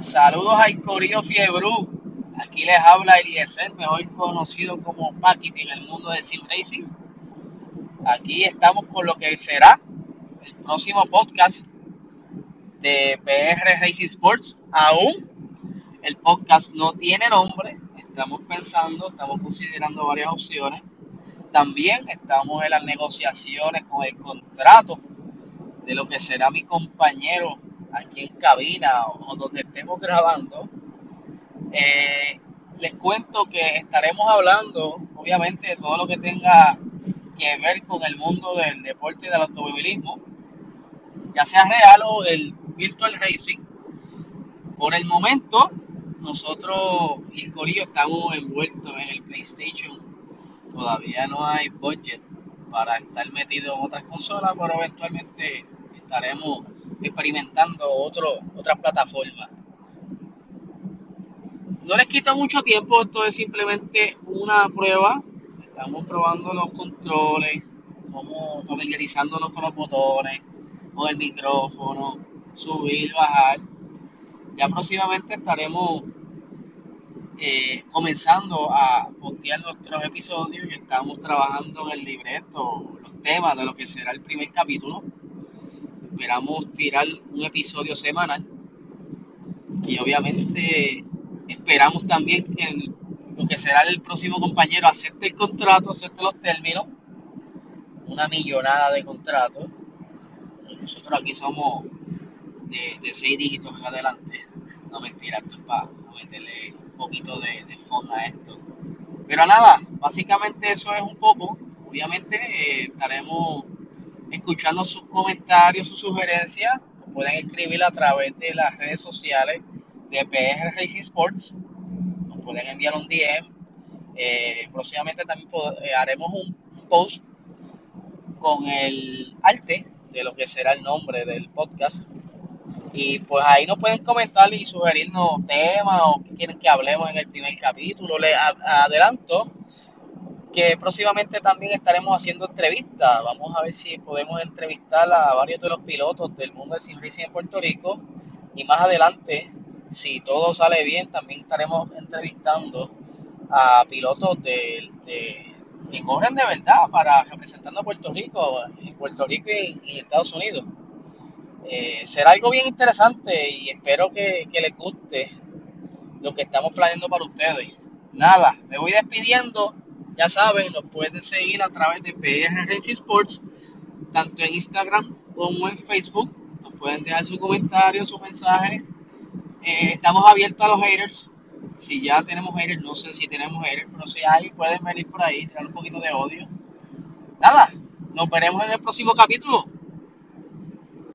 Saludos al Corillo Fiebru. Aquí les habla Eliezer, mejor conocido como Paquiti en el mundo del sim racing. Aquí estamos con lo que será el próximo podcast de PR Racing Sports. Aún el podcast no tiene nombre. Estamos pensando, estamos considerando varias opciones. También estamos en las negociaciones con el contrato de lo que será mi compañero aquí en cabina o donde estemos grabando, eh, les cuento que estaremos hablando, obviamente, de todo lo que tenga que ver con el mundo del deporte y del automovilismo, ya sea real o el virtual racing. Por el momento, nosotros y Corillo estamos envueltos en el PlayStation. Todavía no hay budget para estar metido en otras consolas, pero eventualmente estaremos experimentando otro, otras plataformas. No les quita mucho tiempo, esto es simplemente una prueba. Estamos probando los controles, como familiarizándonos con los botones, con el micrófono, subir, bajar. Ya próximamente estaremos eh, comenzando a postear nuestros episodios y estamos trabajando en el libreto, los temas de lo que será el primer capítulo esperamos tirar un episodio semanal y obviamente esperamos también que lo que será el próximo compañero acepte el contrato, acepte los términos, una millonada de contratos. Nosotros aquí somos de, seis dígitos en adelante. No mentira, esto es para meterle un poquito de, fondo a esto. Pero nada, básicamente eso es un poco. Obviamente eh, estaremos escuchando sus comentarios, sus sugerencias. pueden escribir a través de las redes sociales de PR Racing Sports. Nos pueden enviar un DM. Eh, próximamente también eh, haremos un, post con el arte de lo que será el nombre del podcast. Y pues ahí nos pueden comentar y sugerirnos temas o qué quieren que hablemos en el primer capítulo. Les adelanto que próximamente también estaremos haciendo entrevistas. Vamos a ver si podemos entrevistar a varios de los pilotos del mundo del sim racing en Puerto Rico. Y más adelante, si todo sale bien, también estaremos entrevistando a pilotos de, que corren de verdad para representando a Puerto Rico, en Puerto Rico y, Estados Unidos. Eh, será algo bien interesante y espero que, que les guste lo que estamos planeando para ustedes. Nada, me voy despidiendo ya saben, nos pueden seguir a través de PR Racing Sports, tanto en Instagram como en Facebook. Nos pueden dejar su comentario, su mensaje. Eh, estamos abiertos a los haters. Si ya tenemos haters, no sé si tenemos haters, pero si hay, pueden venir por ahí, tirar un poquito de odio. Nada, nos veremos en el próximo capítulo.